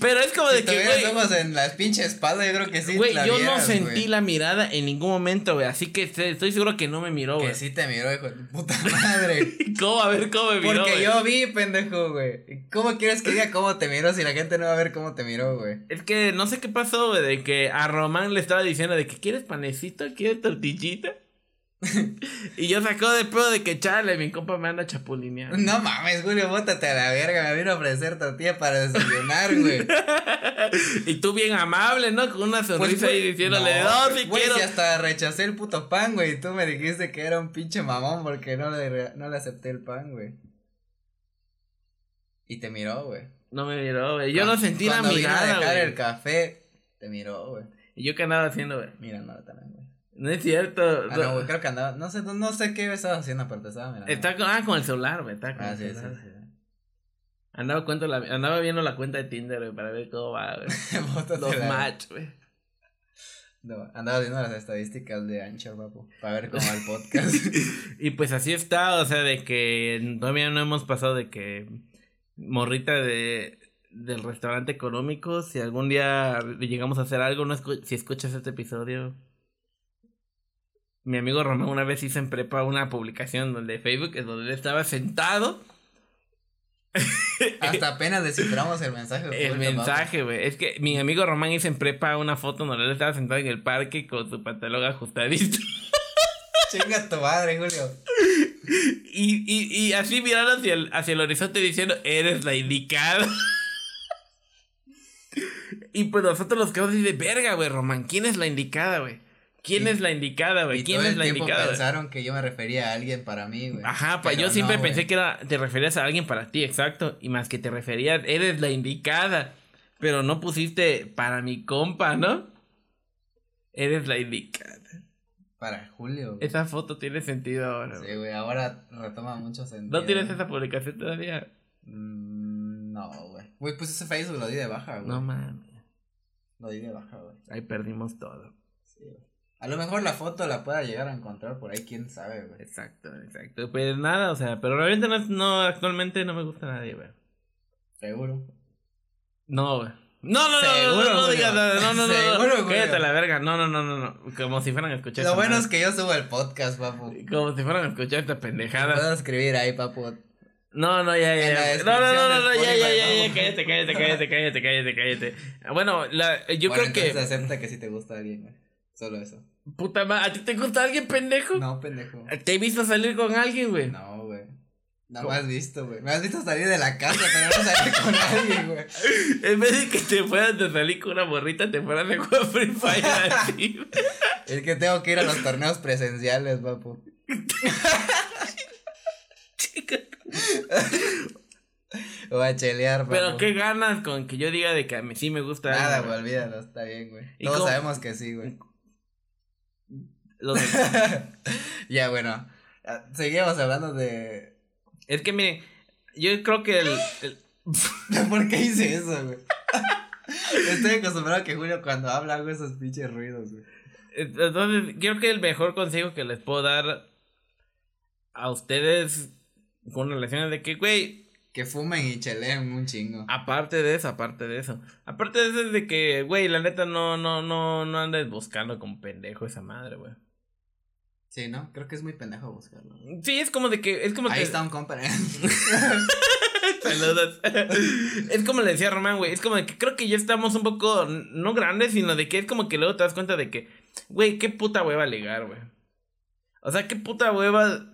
Pero es como de que, güey. ojos en las pinches espaldas, yo creo que sí. Güey, la yo no sentí la mirada en ningún momento, güey. Así que estoy seguro que no me miró, güey. Que sí te miró, hijo de puta madre. ¿Cómo? A ver cómo me miró. Porque yo vi, pendejo, güey. ¿Cómo quieres que diga cómo te miró si la gente no va a ver cómo te miró, güey? Es que no sé qué pasó, güey, de que a Román le estaba diciendo de que quieres panecito, quieres tortillita. y yo sacó de pedo de que chale, mi compa me anda chapulineando. No mames, Julio, bótate a la verga. Me vino a ofrecer tortilla para desayunar, güey. y tú bien amable, ¿no? Con una sonrisa güey, ahí diciéndole, no, si güey, quiero. si hasta rechacé el puto pan, güey. Y tú me dijiste que era un pinche mamón porque no le, no le acepté el pan, güey. Y te miró, güey. No me miró, güey. Yo no sentí la cuando vino a mirada, dejar güey. el café, te miró, güey. Y yo qué andaba haciendo, güey. Mira, no, también, güey. No es cierto. Ah, no, güey, creo que andaba, no sé, no sé qué estaba haciendo, pero te estaba mirando. Está con, ah, con el celular, güey. Está con Ah, el sí, sí, celular. sí. Andaba, cuento la, andaba viendo la cuenta de Tinder, güey, para ver cómo va, güey. Los match, güey. No, andaba viendo las estadísticas de Anchor, papu, para ver cómo va el podcast. Y pues así está, o sea, de que todavía no hemos pasado de que morrita de del restaurante económico, si algún día llegamos a hacer algo, no escu- si escuchas este episodio. Mi amigo Román una vez hizo en prepa una publicación donde Facebook, es donde él estaba sentado. Hasta apenas desciframos el mensaje. El mensaje, güey. Es que mi amigo Román hizo en prepa una foto donde él estaba sentado en el parque con su pantalón ajustadito. Chinga tu madre, Julio. Y, y, y así mirando hacia el, hacia el horizonte diciendo, eres la indicada. y pues nosotros nos quedamos así de verga, güey, Román. ¿Quién es la indicada, güey? ¿Quién Y- es la indicada, güey? ¿Quién todo es el la tiempo indicada? pensaron que yo me refería a alguien para mí, güey. Ajá, pa, yo siempre pensé que era, te referías a alguien para ti, exacto. Y más que te referías, eres la indicada. Pero no pusiste para mi compa, ¿no? Eres la indicada. Para Julio. güey. Esa foto tiene sentido ahora. Sí, güey, ahora retoma mucho sentido. ¿No tienes esa publicación todavía? Mm, no, güey. Güey, pues ese Facebook lo di de baja, güey. No mames. Lo di de baja, güey. Ahí perdimos todo. Sí, güey. A lo mejor la foto la pueda llegar a encontrar por ahí, quién sabe, güey. Exacto, exacto. Pues nada, o sea, pero realmente no, no actualmente no me gusta nadie, güey. Seguro. No, güey. No, no, no, no, Seguro, no, no, Julio. digas no, no, no, Seguro, cállate la verga, no, no, no, no, no, como si fueran a escuchar Lo bueno es que yo subo el podcast, papu. Como si fueran a escuchar esta pendejada. Puedo escribir ahí, papu. No, no, ya, la ya. No, no, no, no, ya, ya, ya, ya, cállate, cállate, cállate, cállate, cállate, cállate. Bueno, la, yo creo que. acepta que sí te gusta alguien. Solo eso. Puta madre, ¿a ti te gusta alguien pendejo? No, pendejo. ¿Te he visto salir con alguien, güey? No, güey. No ¿Cómo? me has visto, güey. Me has visto salir de la casa, pero no salir con alguien, güey. En vez de que te fueras de salir con una morrita, te fueras de jugar Free Fire así. güey. Es que tengo que ir a los torneos presenciales, papu. O a chelear, papu. Pero qué ganas con que yo diga de que a mí sí me gusta Nada, güey, olvídalo, está bien, güey. ¿Y Todos cómo? sabemos que sí, güey. Los- ya, bueno. Ah, Seguimos hablando de. Es que miren, yo creo que el, el- ¿Por qué hice eso, güey? Estoy acostumbrado a que Julio cuando habla hago esos pinches ruidos, güey. Entonces, creo que el mejor consejo que les puedo dar a ustedes con relación es de que, güey, Que fumen y cheleen un chingo. aparte de eso, aparte de eso, aparte de eso es de que, güey, la neta no, no, no, no andes buscando como pendejo esa madre, güey. Sí, ¿no? Creo que es muy pendejo buscarlo. Sí, es como de que, es como Ahí que... está un compa. Saludos. es como le decía Román, güey. Es como de que creo que ya estamos un poco, no grandes, sino de que es como que luego te das cuenta de que, güey, qué puta hueva ligar, güey. O sea, qué puta hueva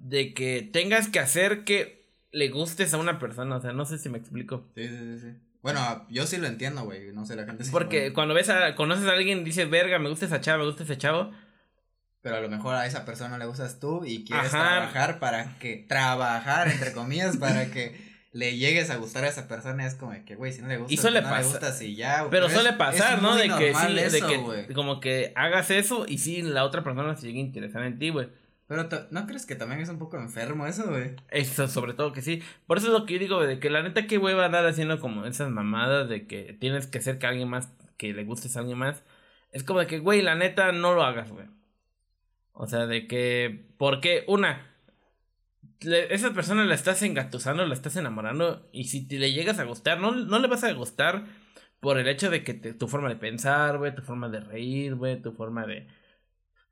de que tengas que hacer que le gustes a una persona. O sea, no sé si me explico. Sí, sí, sí, sí. Bueno, yo sí lo entiendo, güey. No sé, la gente sí. Porque cuando ves a, conoces a alguien, dices, verga, me gusta esa chava, me gusta ese chavo. Pero a lo mejor a esa persona le gustas tú y quieres Ajá. trabajar para que. Trabajar, entre comillas, para que le llegues a gustar a esa persona. Es como que, güey, si no le gustas, Y suele no pasar. le gustas y ya. güey. Pero es- suele pasar, es ¿no? De que sí, de que güey. como que hagas eso y sí, la otra persona se llegue a interesar en ti, güey. Pero ¿no crees que también es un poco enfermo eso, güey? Eso, sobre todo que sí. Por eso es lo que yo digo, güey, de que la neta, qué hueva andar haciendo como esas mamadas de que tienes que ser que alguien más, que le gustes a alguien más. Es como de que, güey, la neta, no lo hagas, güey. O sea, de que, ¿por qué? Una, le- esa persona la estás engatusando, la estás enamorando y si te le llegas a gustar, no, no le vas a gustar por el hecho de que te- tu forma de pensar, güey, tu forma de reír, güey, tu forma de...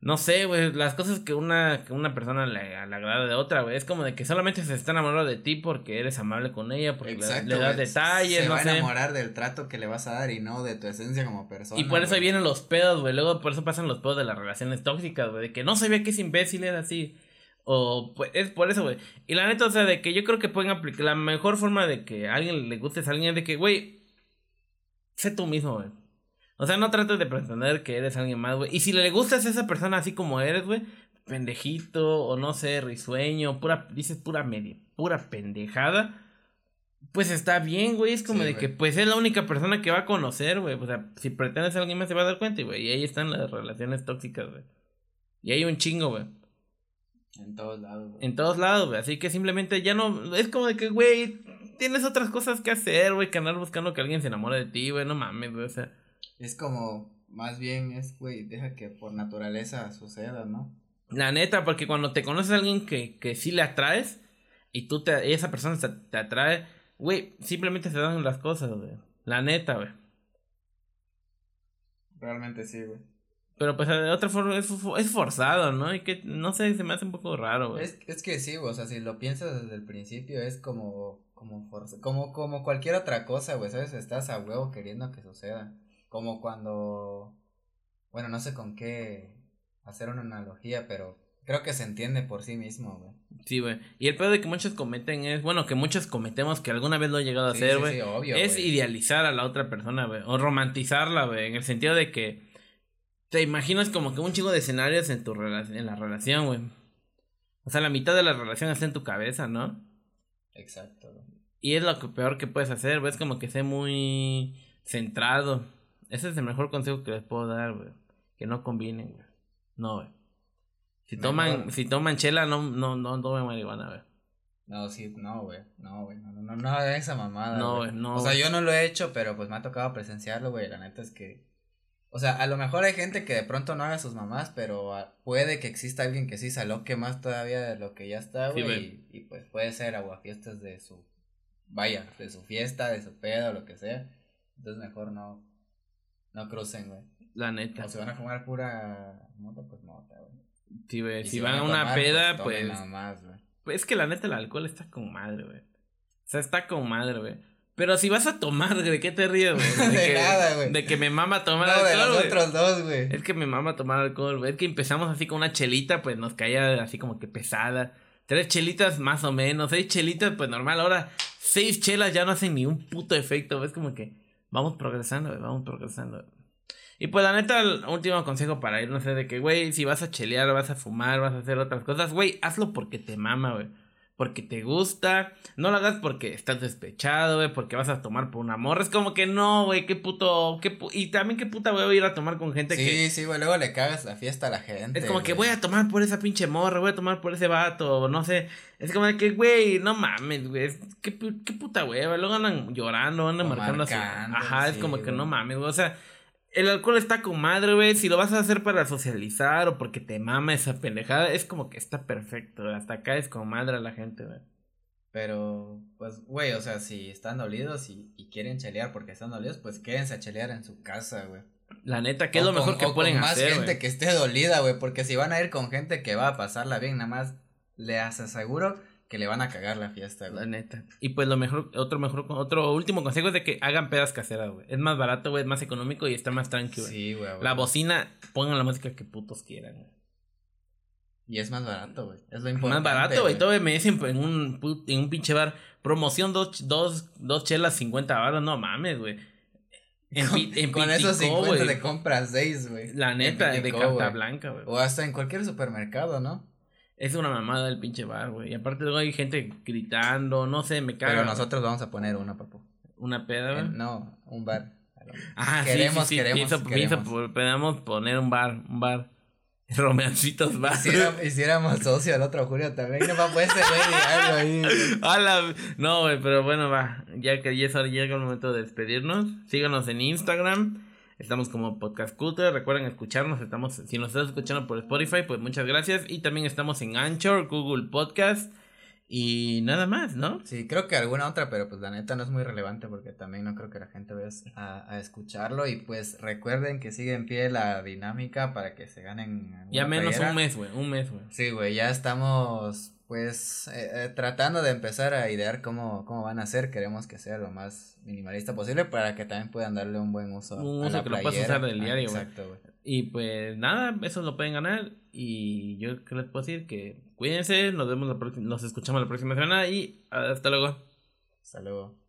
No sé, güey, las cosas que una, que una persona le, le agrada de otra, güey. Es como de que solamente se está enamorando de ti porque eres amable con ella, porque le- Exacto. le, das detalles, Se no va a enamorar del trato que le vas a dar y no de tu esencia como persona. Y por eso vienen los pedos, güey. Luego por eso pasan los pedos de las relaciones tóxicas, güey. De que no sabía que es imbécil, era así. O pues es por eso, güey. Y la neta, o sea, de que yo creo que pueden aplicar. La mejor forma de que a alguien le gustes a alguien es de que, güey, sé tú mismo, güey. O sea, no trates de pretender que eres alguien más, güey. Y si le gustas a esa persona así como eres, güey, pendejito, o no sé, risueño, pura, dices pura media, pura pendejada. Pues está bien, güey. Es como Sí, de que, pues es la única persona que va a conocer, güey. O sea, si pretendes a alguien más se va a dar cuenta, güey. Y ahí están las relaciones tóxicas, güey. Y hay un chingo, güey. En todos lados, güey. En todos lados, güey. Así que simplemente ya no. Es como de que, güey, tienes otras cosas que hacer, güey. Que andar buscando que alguien se enamore de ti, güey. No mames, güey. O sea, Es como, más bien es, güey, deja que por naturaleza suceda, ¿no? la neta, porque cuando te conoces a alguien que, que sí le atraes y tú te. Esa persona te, te atrae, güey, simplemente se dan las cosas, güey. La neta, güey. Realmente sí, güey. Pero pues de otra forma es, es forzado, ¿no? Y que no sé, se me hace un poco raro, güey. Es, es que sí, güey, o sea, si lo piensas desde el principio es como, como, forza- como, como cualquier otra cosa, güey, ¿sabes? Estás a huevo queriendo que suceda. Como cuando, bueno, no sé con qué hacer una analogía, pero creo que se entiende por sí mismo, güey. Sí, güey. Y el pedo de que muchos cometen es, bueno, que muchos cometemos que alguna vez lo he llegado a Sí, hacer, sí, güey. sí, obvio, es idealizar a la otra persona, güey. O romantizarla, güey. En el sentido de que te imaginas como que un chingo de escenarios en tu en la relación, güey. O sea, la mitad de la relación está en tu cabeza, ¿no? Exacto. Y es lo que peor que puedes hacer, güey. Es como que sé muy centrado. Ese es el mejor consejo que les puedo dar, güey. Que no combinen, güey. No, güey. Si Mejor. toman, si toman chela, no, no, no tomen marihuana, güey. No, sí, no, güey, no, güey, no, no, no, hagan esa mamada, No, güey. no, O sea, yo no lo he hecho, pero pues me ha tocado presenciarlo, güey, la neta es que, o sea, a lo mejor hay gente que de pronto no haga sus mamás, pero ah, puede que exista alguien que sí se aloque más todavía de lo que ya está, güey. y, y, pues puede ser aguafiestas de su, vaya, de su fiesta, de su pedo, lo que sea, entonces mejor no, no crucen, güey, La neta. o se van a fumar pura mota, pues mota, güey. Sí, güey. Si, van a una tomar, peda, pues. más, pues, Es que la neta, el alcohol está con madre, güey. O sea, está con madre, güey. Pero si vas a tomar, güey, ¿de qué te ríes, güey? De que, nada, güey. De que me mama tomar No, de alcohol, güey. otros dos, güey. Es que me mama tomar alcohol, güey. Es que empezamos así con una chelita, pues nos caía así como que pesada. Tres chelitas más o menos. Seis chelitas, pues normal. Ahora, seis chelas ya no hacen ni un puto efecto. güey. Es como que vamos progresando. Vamos progresando. Y pues la neta, el último consejo para ir, no sé, de que, güey, si vas a chelear, vas a fumar, vas a hacer otras cosas, güey, hazlo porque te mama, güey. Porque te gusta. No lo hagas porque estás despechado, güey. Porque vas a tomar por un amor. Es como que no, güey. Qué puto. Qué pu- y también qué puta voy a ir a tomar con gente Sí, que. sí, güey, luego le cagas la fiesta a la gente. Es como que güey. voy a tomar por esa pinche morra, voy a tomar por ese vato, no sé. Es como de que, güey, no mames, güey. Qué, qué puta hueva. Luego andan llorando, andan marcando marcando, Ajá, es sí, como que güey. no mames, güey. O sea, el alcohol está con madre, güey. Si lo vas a hacer para socializar o porque te mama esa pendejada, es como que está perfecto. Hasta acá es con madre a la gente, güey. Pero, pues, güey, o sea, si están dolidos y, y quieren chelear porque están dolidos, pues quédense a chelear en su casa, güey. La neta, ¿qué es lo mejor con- que o pueden con más hacer, gente que esté dolida, güey, porque si van a ir con gente que va a pasarla bien, nada más les aseguro que le van a cagar la fiesta, La güey. neta. Y pues lo mejor, otro mejor, otro último consejo es de que hagan pedas caseras, güey. Es más barato, güey, es más económico y está más tranquilo. Sí, güey. La bocina, pongan la música que putos quieran. güey. Y es más barato, güey. Es lo Más importante. barato, güey. Todo me dicen en un, en un pinche bar. Promoción dos, dos, dos chelas 50 baros. No mames, güey. En, Con, en con esos Piticó, 50 güey. te compras 6, güey. La neta, de carta blanca, güey. O hasta en cualquier supermercado, ¿no? Es una mamada el pinche bar, güey. Y aparte luego hay gente gritando, no sé, me caga. Pero nosotros vamos a poner una, papu. Una peda, güey. No, un bar. Ah, Queremos, sí, sí, sí. queremos, pienso, queremos. pienso podemos poner un bar, un bar. Romeancitos bar. Hiciéramos, hiciéramos socio al otro Julio también, no va a poder ahí. No, güey, pero bueno, va. Ya que ya es hora- llega el momento de despedirnos. Síganos en Instagram. Estamos como Podcast Cutre. Recuerden escucharnos. Estamos, si nos estás escuchando por Spotify, pues muchas gracias. Y también estamos en Anchor, Google Podcast. Y nada más, ¿no? Sí, creo que alguna otra, pero pues la neta no es muy relevante porque también no creo que la gente vaya a, a escucharlo. Y pues recuerden que sigue en pie la dinámica para que se ganen. Ya menos un mes, güey, un mes, güey. Sí, güey, ya estamos pues eh, eh, tratando de empezar a idear cómo, cómo van a ser. Queremos que sea lo más minimalista posible para que también puedan darle un buen uso. Un uso que lo puedas usar del diario, güey. Exacto, güey. Y pues nada, eso lo pueden ganar. Y yo les puedo decir que cuídense, nos vemos la nos escuchamos la próxima semana y hasta luego. Hasta luego.